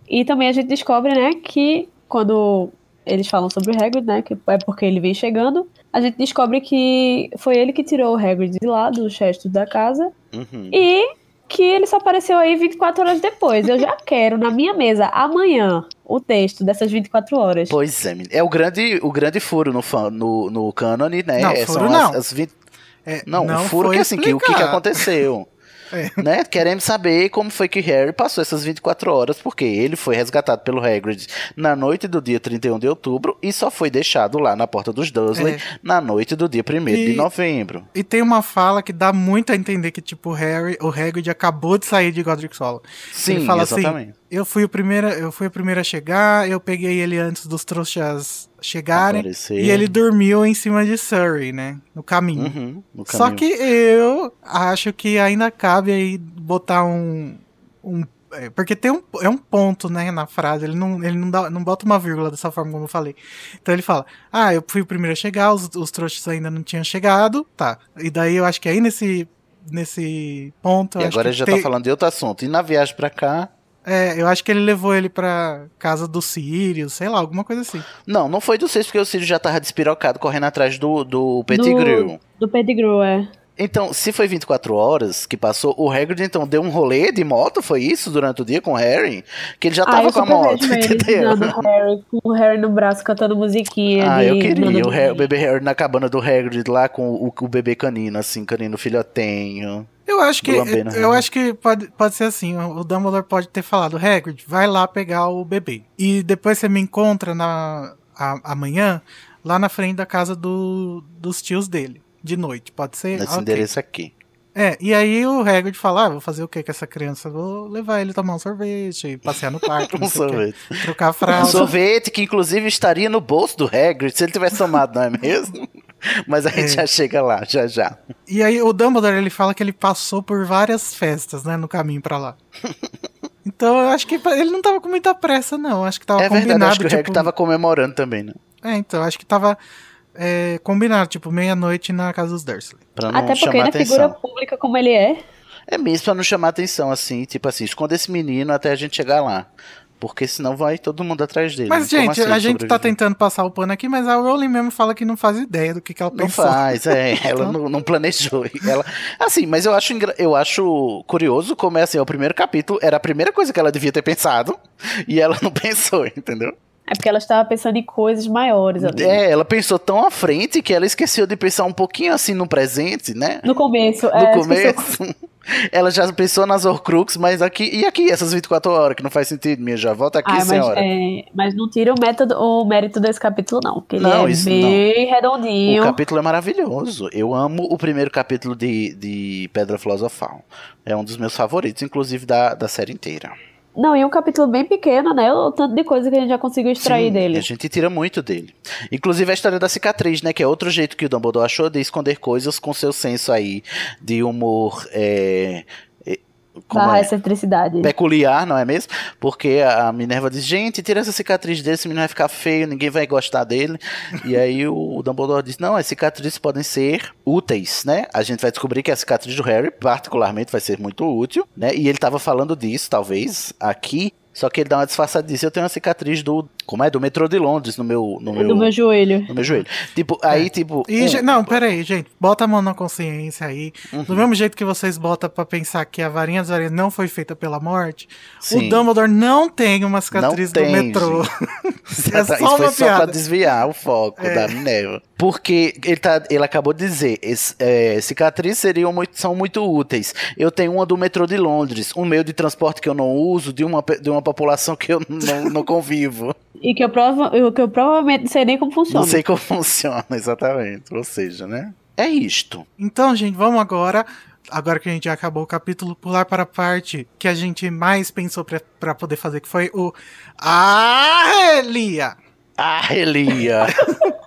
e também a gente descobre, né, que quando eles falam sobre o Hagrid, né, que é porque ele vem chegando, a gente descobre que foi ele que tirou o Hagrid de lá dos restos da casa Uhum. e que ele só apareceu aí 24 horas depois. Eu já quero na minha mesa amanhã o texto dessas 24 horas. Pois é, é o grande, o grande furo no, fan, no, no cânone, né? Não, É, furo São não. As, as 20 É, Não, o furo foi que assim, que, o que, que aconteceu. É. Né? Queremos saber como foi que Harry passou essas 24 horas, porque ele foi resgatado pelo Hagrid na noite do dia 31 de outubro e só foi deixado lá na porta dos Dursley É. na noite do dia 1 de novembro. E tem uma fala que dá muito a entender que, tipo, Harry, o Hagrid acabou de sair de Godric Hollow. Sim, ele fala exatamente. assim, eu fui, o primeiro, eu fui o primeiro a chegar, eu peguei ele antes dos trouxas chegarem, Aparecer. e ele dormiu em cima de Surrey, né, no caminho. Uhum, no Só caminho. que eu acho que ainda cabe aí botar um... um é, porque tem um, é um ponto, né, na frase, ele não, ele não, dá, não bota uma vírgula dessa forma como eu falei. Então ele fala, ah, eu fui o primeiro a chegar, os, os trouxas ainda não tinham chegado, tá. E daí eu acho que aí nesse, nesse ponto... E agora que já tem- tá falando de outro assunto. E na viagem pra cá. É, eu acho que ele levou ele pra casa do Sirius, sei lá, alguma coisa assim. Não, não foi do sexto, porque o Círio já tava despirocado correndo atrás do, do Pettigrew. Do Pettigrew, é. Então, se foi 24 horas que passou, o Hagrid então deu um rolê de moto, foi isso durante o dia com o Harry? Que ele já Ah, tava eu com a moto, entendeu? o Harry, com o Harry no braço cantando musiquinha. Ah, de eu queria. O, Harry- o bebê Harry na cabana do Hagrid lá com o, o bebê canino, assim, canino filhotenho. Eu acho que eu acho que pode, pode ser assim, o Dumbledore pode ter falado, Hagrid, vai lá pegar o bebê. E depois você me encontra na a- amanhã lá na frente da casa do, dos tios dele, de noite, pode ser? Nesse Ok. endereço aqui. É, e aí o Hagrid fala, ah, vou fazer o que com essa criança? Vou levar ele tomar um sorvete, passear no parque, Um sorvete. trocar a Um fralda. sorvete que inclusive estaria no bolso do Hagrid se ele tivesse tomado, não é mesmo? Mas a gente É. já chega lá, já já. E aí o Dumbledore ele fala que ele passou por várias festas, né, no caminho pra lá. Então eu acho que ele não tava com muita pressa, não. Acho que tava é verdade, combinado. acho que o tipo, Hagrid tava comemorando também, né? É, então, acho que tava é, combinado, tipo, meia-noite na casa dos Dursley. Pra não Até porque na atenção. figura pública como ele é, É mesmo pra não chamar atenção, assim, tipo assim, esconda esse menino até a gente chegar lá. Porque senão vai todo mundo atrás dele. Mas, gente, assim a gente tá tentando passar o pano aqui, mas a Rowling mesmo fala que não faz ideia do que, que ela Não pensou. faz, é. Ela não, não planejou. Ela, assim, mas eu acho, eu acho curioso como é assim, o primeiro capítulo era a primeira coisa que ela devia ter pensado e ela não pensou, entendeu? É porque ela estava pensando em coisas maiores ali. É, ela pensou tão à frente que ela esqueceu de pensar um pouquinho assim no presente, né? No começo. No é, começo. Ela já pensou nas Horcrux, mas aqui. E aqui, essas 24 horas, que não faz sentido, minha já. Volta aqui, Ah, mas, senhora. é, mas não tira o, método, o mérito desse capítulo, não. Porque ele Não, é isso bem O redondinho. capítulo é maravilhoso. Eu amo o primeiro capítulo de, de Pedra Filosofal. É um dos meus favoritos, inclusive da, da série inteira. Não, e um capítulo bem pequeno, né? O tanto de coisa que a gente já conseguiu extrair Sim, dele. A gente tira muito dele. Inclusive a história da cicatriz, né? Que é outro jeito que o Dumbledore achou de esconder coisas com seu senso aí de humor. É, Barra é? peculiar, não é mesmo? Porque a Minerva diz, gente, tira essa cicatriz dele, esse menino vai ficar feio, ninguém vai gostar dele. e aí o Dumbledore diz, não, as cicatrizes podem ser úteis, né? A gente vai descobrir que a cicatriz do Harry, particularmente, vai ser muito útil, né? E ele tava falando disso, talvez, aqui, só que ele dá uma disfarçadice. Eu tenho uma cicatriz do, como é? Do metrô de Londres no meu, no meu, Do meu joelho. no meu joelho. Tipo, aí, tipo... E, um- ge- não, peraí, gente. Bota a mão na consciência aí. Uhum. Do mesmo jeito que vocês botam pra pensar que a varinha das areias não foi feita pela morte, Sim. o Dumbledore não tem uma cicatriz Não do tem, metrô. Isso É só foi uma só pra piada. desviar o foco É. da Minerva. Porque ele, tá, ele acabou de dizer, esse, é, cicatrizes seriam muito, são muito úteis. Eu tenho uma do metrô de Londres, um meio de transporte que eu não uso, de uma, de uma população que eu não, não convivo. E que eu, prova, eu- que eu provavelmente não sei nem como funciona. Não sei como funciona, exatamente. Ou seja, né? É isto. Então, gente, vamos agora. Agora que a gente já acabou o capítulo, pular para a parte que a gente mais pensou pra, pra poder fazer, que foi o Arrelia. Arrelia.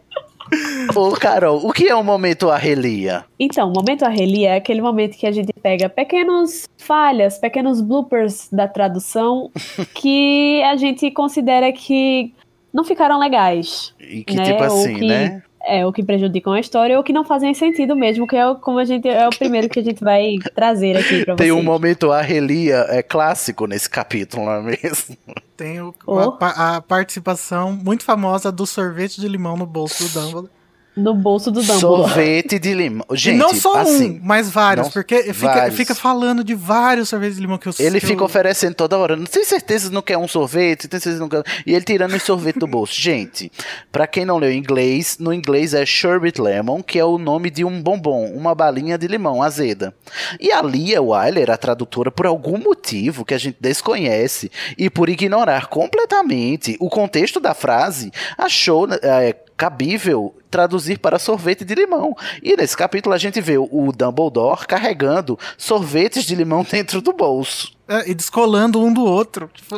Ô, Carol, o que é o momento Arrelia? Então, o momento Arrelia é aquele momento que a gente pega pequenos falhas, pequenos bloopers da tradução que a gente considera que não ficaram legais. E que Né, tipo assim, que- né? É, o que prejudicam a história ou que não fazem sentido mesmo, que é o, como a gente é o primeiro que a gente vai trazer aqui pra Tem vocês. um momento Arrelia é clássico nesse capítulo, não é mesmo? Tem o- Oh. a, a participação muito famosa do sorvete de limão no bolso do Dumbledore. No bolso do Dumbledore. Sorvete de limão. Gente, e não só assim, um, mas vários, não- porque fica, vários. fica falando de vários sorvetes de limão que eu ele que fica eu- oferecendo toda hora. Não tem certeza se não quer um sorvete, tem certeza se não quer. E ele tirando o sorvete do bolso. Gente, pra quem não leu inglês, no inglês é sherbet lemon, que é o nome de um bombom, uma balinha de limão azeda. E a Lia Wyler, a tradutora, por algum motivo que a gente desconhece e por ignorar completamente o contexto da frase, achou é, cabível traduzir para sorvete de limão. E nesse capítulo a gente vê o Dumbledore carregando sorvetes de limão dentro do bolso. É, e descolando um do outro. Tipo,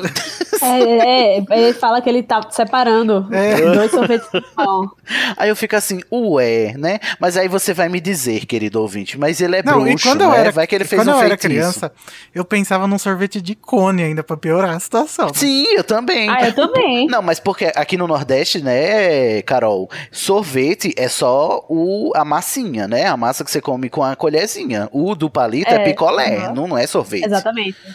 É, é, ele fala que ele tá separando É. dois sorvetes de limão. Aí eu fico assim, ué, né? Mas aí você vai me dizer, querido ouvinte, mas ele é Não, bruxo, e quando eu né? era, vai que ele fez quando um eu era feitiço. criança, eu pensava num sorvete de cone ainda pra piorar a situação. Sim, eu também. Ah, eu também. Não, mas porque aqui no Nordeste, né, Carol, sorvete é só o, a massinha, né? A massa que você come com a colherzinha. O do palito é, É, picolé, aham. não, não é sorvete. Exatamente.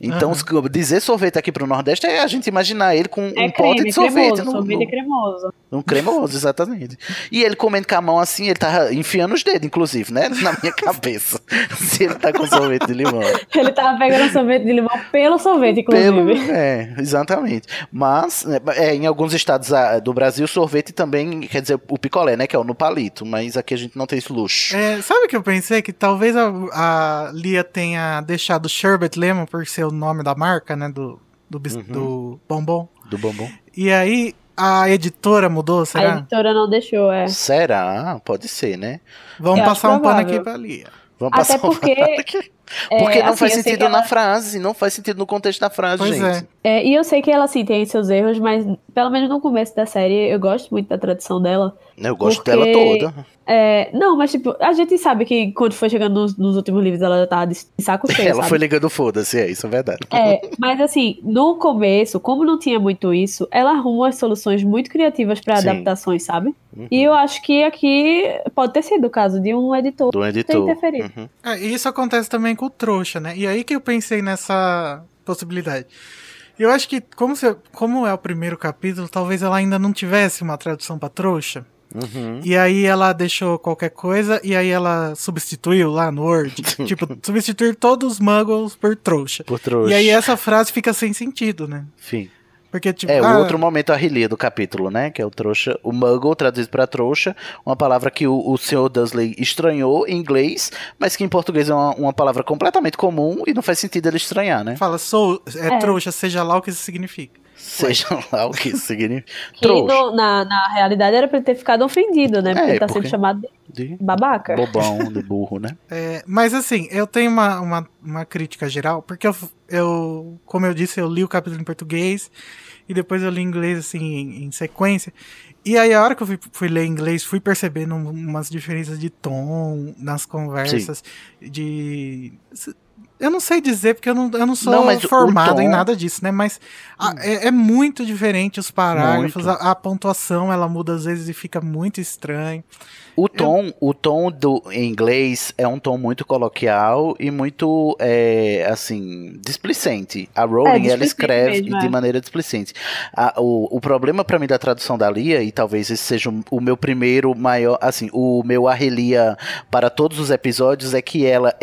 Então, se- dizer sorvete aqui pro Nordeste é a gente imaginar ele com É um pote creme, de sorvete. cremoso. no- sorvete no- é cremoso. Um cremoso, exatamente. E ele comendo com a mão assim, ele tava enfiando os dedos, inclusive, né? Na minha cabeça. Se ele tá com sorvete de limão. Ele tava pegando sorvete de limão pelo sorvete, inclusive. Pelo, é, exatamente. Mas, é, em alguns estados ah, do Brasil, sorvete também quer dizer o picolé, né? Que é o no palito. Mas aqui a gente não tem esse luxo. É, sabe o que eu pensei? Que talvez a, a Lia tenha deixado Sherbet Lemon por ser o nome da marca, né? Do, do, bis- Uhum. do bombom. Do bombom. E aí a editora mudou, A será? editora não deixou, é. Será? Pode ser, né? Vamos Eu passar um pano aqui pra Lia. Vamos Até passar um porque- pano aqui. É, Porque não assim, faz sentido que na ela- frase, não faz sentido no contexto da frase, Pois gente. é. É, e eu sei que ela, assim, tem seus erros, mas pelo menos no começo da série eu gosto muito da tradução dela. Eu gosto Porque- dela toda. É, não, mas tipo, a gente sabe que quando foi chegando nos, nos últimos livros ela já tava de, saco cheio, Ela sabe? foi ligando foda-se, é isso, é verdade. É, mas assim, no começo, como não tinha muito isso, ela arruma umas soluções muito criativas pra Sim. adaptações, sabe? Uhum. E eu acho que aqui pode ter sido o caso de um editor Do ter editor. interferido. Uhum. É, e isso acontece também com o trouxa, né? E aí que eu pensei nessa possibilidade. Eu acho que, como, se, como é o primeiro capítulo, talvez ela ainda não tivesse uma tradução pra trouxa. Uhum. E aí ela deixou qualquer coisa e aí ela substituiu lá no Word. tipo, substituir todos os muggles por trouxa. Por trouxa. E aí essa frase fica sem sentido, né? Enfim. Porque, tipo, É, ah, o outro momento arrelia do capítulo, né? Que é o trouxa, o muggle traduzido pra trouxa, uma palavra que o, o senhor Dursley estranhou em inglês, mas que em português é uma, uma palavra completamente comum e não faz sentido ele estranhar, né? fala, sou, é, É. trouxa, seja lá o que isso significa. Seja lá o que isso significa. Que no- na, na realidade era pra ele ter ficado ofendido, né? Porque É, ele tá porque- sendo chamado de De babaca. bobão, de burro, né? É, mas assim, eu tenho uma, uma, uma crítica geral, porque eu, eu, como eu disse, eu li o capítulo em português e depois eu li em inglês assim em, em sequência. E aí a hora que eu fui, fui ler inglês, fui percebendo um- umas diferenças de tom nas conversas, de eu não sei dizer porque eu não, eu não sou Não, formado em tom- nada disso, né? Mas a- é, é muito diferente os parágrafos, a, a pontuação ela muda às vezes e fica muito estranho. O tom, o tom do em inglês é um tom muito coloquial e muito, é, assim, displicente. A Rowling, ela displicente escreve mesmo, de é. maneira displicente. A- o, o problema pra mim da tradução da Lia, e talvez esse seja o, o meu primeiro maior, assim, o meu arrelia para todos os episódios, é que ela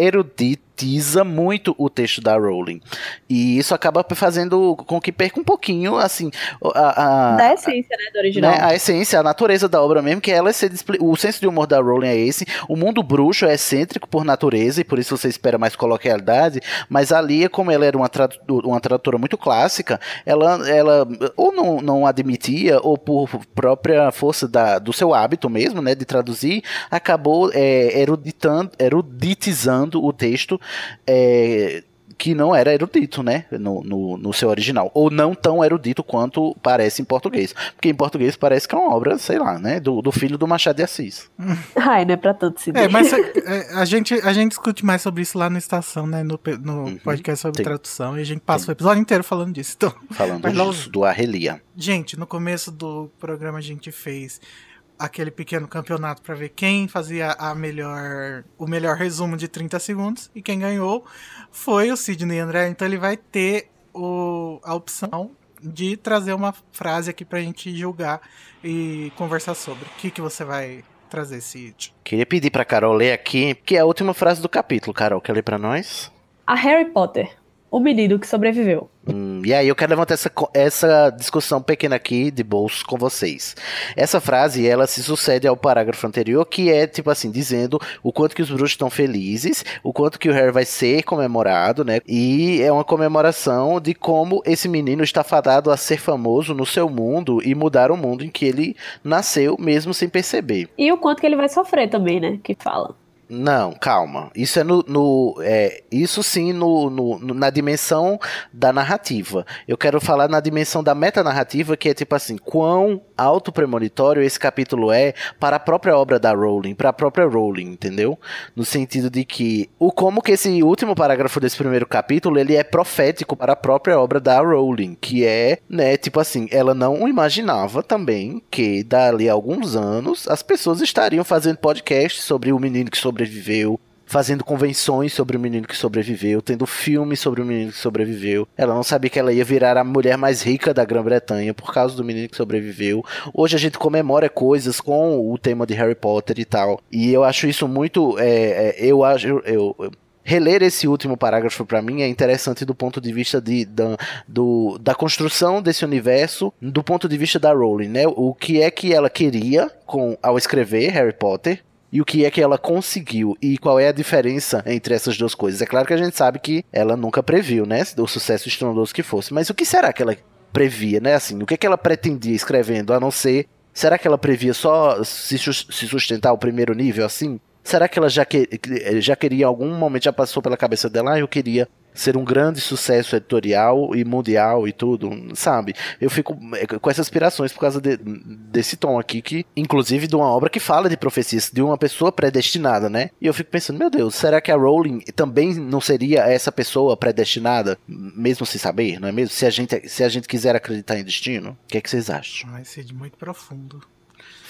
eruditiza muito o texto da Rowling. E isso acaba fazendo com que perca um pouquinho, assim, a- a, Da essência, né? Do original. né, a essência, a natureza da obra mesmo, que ela é ser o senso de humor da Rowling é esse. O mundo bruxo é excêntrico por natureza e por isso você espera mais coloquialidade, mas a Lia, como ela era uma, tradu- uma tradutora muito clássica, ela, ela ou não, não admitia ou por própria força da, do seu hábito mesmo, né, de traduzir, acabou é, eruditando, eruditizando o texto é, que não era erudito, né? No, no, no seu original. Ou não tão erudito quanto parece em português. Porque em português parece que é uma obra, sei lá, né? Do, do filho do Machado de Assis. Ai, não é pra tanto se É, mas é, a, gente, a gente discute mais sobre isso lá no Estação, né? No, no Uhum, podcast sobre sim. tradução. E a gente passa o episódio inteiro falando disso. Então, Falando disso, do Arrelia. gente, no começo do programa a gente fez aquele pequeno campeonato pra ver quem fazia a melhor, o melhor resumo de 30 segundos. E quem ganhou foi o Sidney André. Então ele vai ter o, a opção de trazer uma frase aqui pra gente julgar e conversar sobre. O que, que você vai trazer, Sid? Queria pedir pra Carol ler aqui, que é a última frase do capítulo. Carol, quer ler pra nós? A Harry Potter, o menino que sobreviveu. Hum, e aí eu quero levantar essa, essa discussão pequena aqui de bolso com vocês. Essa frase, ela se sucede ao parágrafo anterior, que é, tipo assim, dizendo o quanto que os bruxos estão felizes, o quanto que o Harry vai ser comemorado, né? E é uma comemoração de como esse menino está fadado a ser famoso no seu mundo e mudar o mundo em que ele nasceu, mesmo sem perceber. E o quanto que ele vai sofrer também, né? Que fala. Não, calma. Isso é no. no- é, isso sim no, no- na dimensão da narrativa. Eu quero falar na dimensão da metanarrativa, que é tipo assim, quão auto-premonitório esse capítulo é para a própria obra da Rowling, para a própria Rowling, entendeu? No sentido de que o como que esse último parágrafo desse primeiro capítulo, ele é profético para a própria obra da Rowling, que é, né, tipo assim, ela não imaginava também que dali a alguns anos as pessoas estariam fazendo podcasts sobre o menino que sobreviveu, fazendo convenções sobre o menino que sobreviveu, tendo filmes sobre o menino que sobreviveu. Ela não sabia que ela ia virar a mulher mais rica da Grã-Bretanha por causa do menino que sobreviveu. Hoje a gente comemora coisas com o tema de Harry Potter e tal. E eu acho isso muito. é, é, eu acho. Eu, eu- Reler esse último parágrafo pra mim é interessante do ponto de vista de, da, do, da construção desse universo, do ponto de vista da Rowling, né? O que é que ela queria com ao escrever Harry Potter e o que é que ela conseguiu e qual é a diferença entre essas duas coisas. É claro que a gente sabe que ela nunca previu, né, o sucesso estrondoso que fosse, mas o que será que ela previa, né, assim, o que é que ela pretendia escrevendo, a não ser, será que ela previa só se, se sustentar ao primeiro nível, assim? Será que ela já, que, já queria, em algum momento, já passou pela cabeça dela, ah, eu queria ser um grande sucesso editorial e mundial e tudo, sabe? Eu fico eh, com essas aspirações por causa de- desse tom aqui, que, inclusive, de uma obra que fala de profecias, de uma pessoa predestinada, né? E eu fico pensando, meu Deus, será que a Rowling também não seria essa pessoa predestinada, mesmo sem saber, não é mesmo? Se a gente, se a gente quiser acreditar em destino, o que é que vocês acham? Ai, Cid, muito profundo.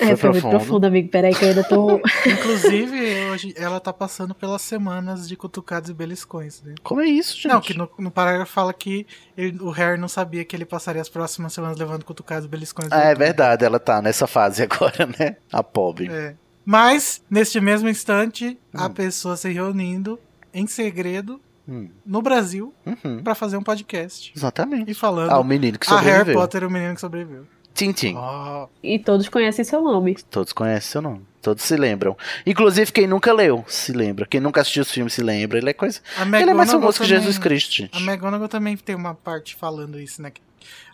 É, Foi foi muito profundo. profundo, amigo. Peraí que eu ainda tô. Inclusive, hoje ela tá passando pelas semanas de cutucados e beliscões, né? Como é isso, gente? Não, que no, no parágrafo fala que ele- o Harry não sabia que ele passaria as próximas semanas levando cutucados e beliscões. Ah, é verdade, ela tá nessa fase agora, né? A pobre. É. Mas, neste mesmo instante, a Hum. pessoa se reunindo em segredo Hum, no Brasil uhum, pra fazer um podcast. E Exatamente. falando Ah, o menino que a Harry sobreviveu. Potter, o menino que sobreviveu. Tintin. Ó, E todos conhecem seu nome. Todos conhecem seu nome. Todos se lembram. Inclusive, quem nunca leu se lembra. Quem nunca assistiu os filmes se lembra. Ele é coisa. Ele é mais famoso que Jesus Cristo, gente. A McGonagall também tem uma parte falando isso, né?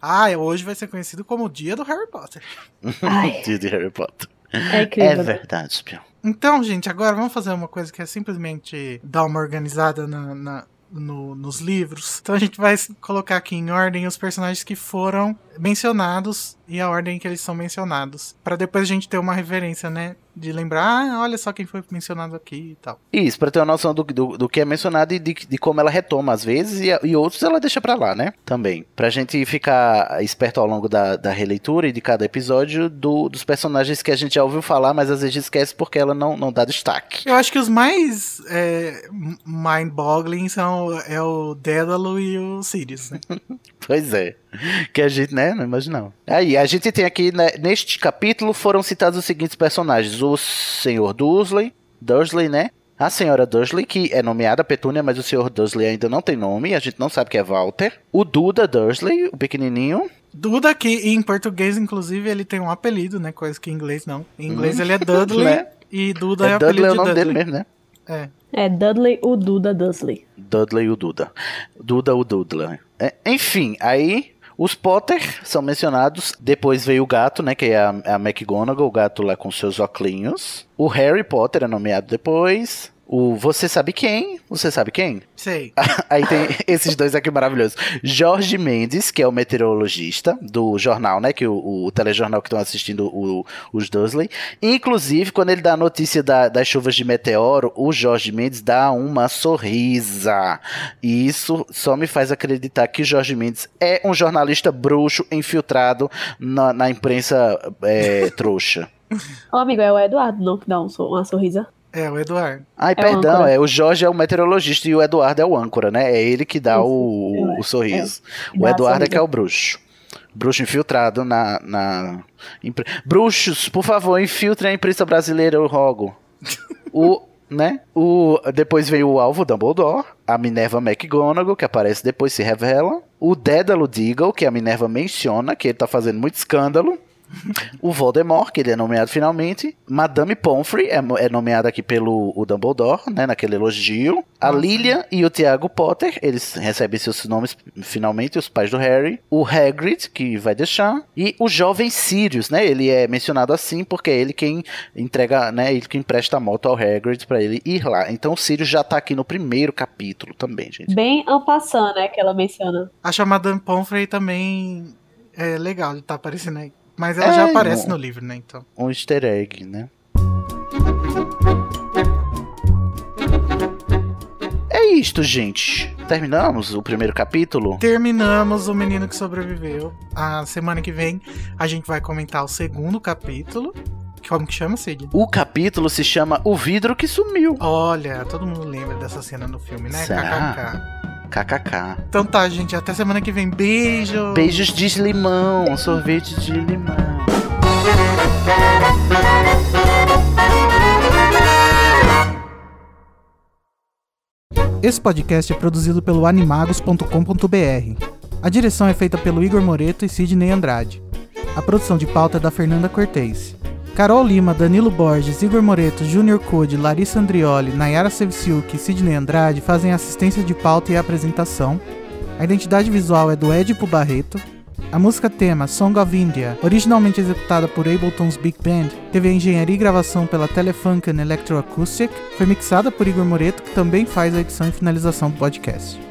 Ah, hoje vai ser conhecido como o dia do Harry Potter. Dia de Harry Potter. é É incrível. verdade, Pião. Então, gente, agora vamos fazer uma coisa que é simplesmente dar uma organizada na- na- no- nos livros. Então a gente vai colocar aqui em ordem os personagens que foram mencionados e a ordem que eles são mencionados. Pra depois a gente ter uma referência, né? De lembrar, ah, olha só quem foi mencionado aqui e tal. Isso, pra ter uma noção do, do, do que é mencionado e de, de como ela retoma às vezes e, e outros ela deixa pra lá, né? Também. Pra gente ficar esperto ao longo da, da releitura e de cada episódio do- dos personagens que a gente já ouviu falar, mas às vezes esquece porque ela não, não dá destaque. Eu acho que os mais é, mind-boggling são é o Dédalo e o Sirius, né? Pois é. Que a gente, né, não imaginava. Aí, a gente tem aqui, né, neste capítulo, foram citados os seguintes personagens. O Senhor Dursley, Dursley, né? A Senhora Dursley, que é nomeada Petúnia, mas o Senhor Dursley ainda não tem nome, a gente não sabe que é Walter. O Duda Dursley, o pequenininho. Duda, que em português, inclusive, ele tem um apelido, né? Coisa que em inglês não. Em inglês Hum. ele é Dudley Né? e Duda é, É o Dudley apelido é o de nome Dudley. dele mesmo, né? É. É Dudley, o Duda Dudley. Dudley o Duda. Duda o Dudley. É, enfim, aí os Potter são mencionados. Depois veio o gato, né? Que é a, a McGonagall, o gato lá com seus óculos. O Harry Potter é nomeado depois. O Você Sabe Quem? Você Sabe Quem? Sei. Aí tem esses dois aqui maravilhosos. Jorge Mendes, que é o meteorologista do jornal, né? Que o, o telejornal que estão assistindo o- os Dursley. Inclusive, quando ele dá a notícia da- das chuvas de meteoro, o Jorge Mendes dá uma sorrisa. E isso só me faz acreditar que Jorge Mendes é um jornalista bruxo infiltrado na, na imprensa é, trouxa. Ó, amigo, é o Eduardo, não, que dá um, uma sorrisa. É, o Eduardo. Ai, É o perdão, âncora. é o Jorge é o meteorologista e o Eduardo é o âncora, né? É ele que dá Isso, o, é, o sorriso. é. O Eduardo é que é o bruxo. Bruxo infiltrado na. na... impre- Bruxos, por favor, infiltrem a imprensa brasileira, eu rogo. o. Né? O, depois veio o alvo Dumbledore, a Minerva McGonagall, que aparece depois se revela, o Dédalo Deagle, que a Minerva menciona, que ele tá fazendo muito escândalo, o Voldemort, que ele é nomeado finalmente. Madame Pomfrey é, é nomeada aqui pelo o Dumbledore, né, naquele elogio. A. Lilian e o Tiago Potter, eles recebem seus nomes finalmente, os pais do Harry. O Hagrid, que vai deixar. E o jovem Sirius, né, ele é mencionado assim porque é ele quem entrega, né, ele que empresta a moto ao Hagrid pra ele ir lá. Então o Sirius já tá aqui no primeiro capítulo também, gente. Bem en passant, né, que ela menciona. Acho a Madame Pomfrey também é legal de estar aparecendo aí. Mas ela É, já aparece não. no livro, né? Então. Um easter egg, né? É isto, gente. Terminamos o primeiro capítulo. Terminamos o Menino que Sobreviveu. A semana que vem a gente vai comentar o segundo capítulo. Como que chama, Cid? O capítulo se chama O Vidro que Sumiu. Olha, todo mundo lembra dessa cena no filme, né? Será? KKK. KKK. Então tá, gente. Até semana que vem. Beijo. Beijos de limão, sorvete de limão. Esse podcast é produzido pelo animagos.com.br. A direção é feita pelo Igor Moreto e Sidney Andrade. A produção de pauta é da Fernanda Cortez. Carol Lima, Danilo Borges, Igor Moreto, Júnior Code, Larissa Andrioli, Nayara Sevciuk e Sidney Andrade fazem assistência de pauta e apresentação. A identidade visual é do Edipo Barreto. A música tema Song of India, originalmente executada por Ableton's Big Band, teve a engenharia e gravação pela Telefunken Electroacoustic, foi mixada por Igor Moreto, que também faz a edição e finalização do podcast.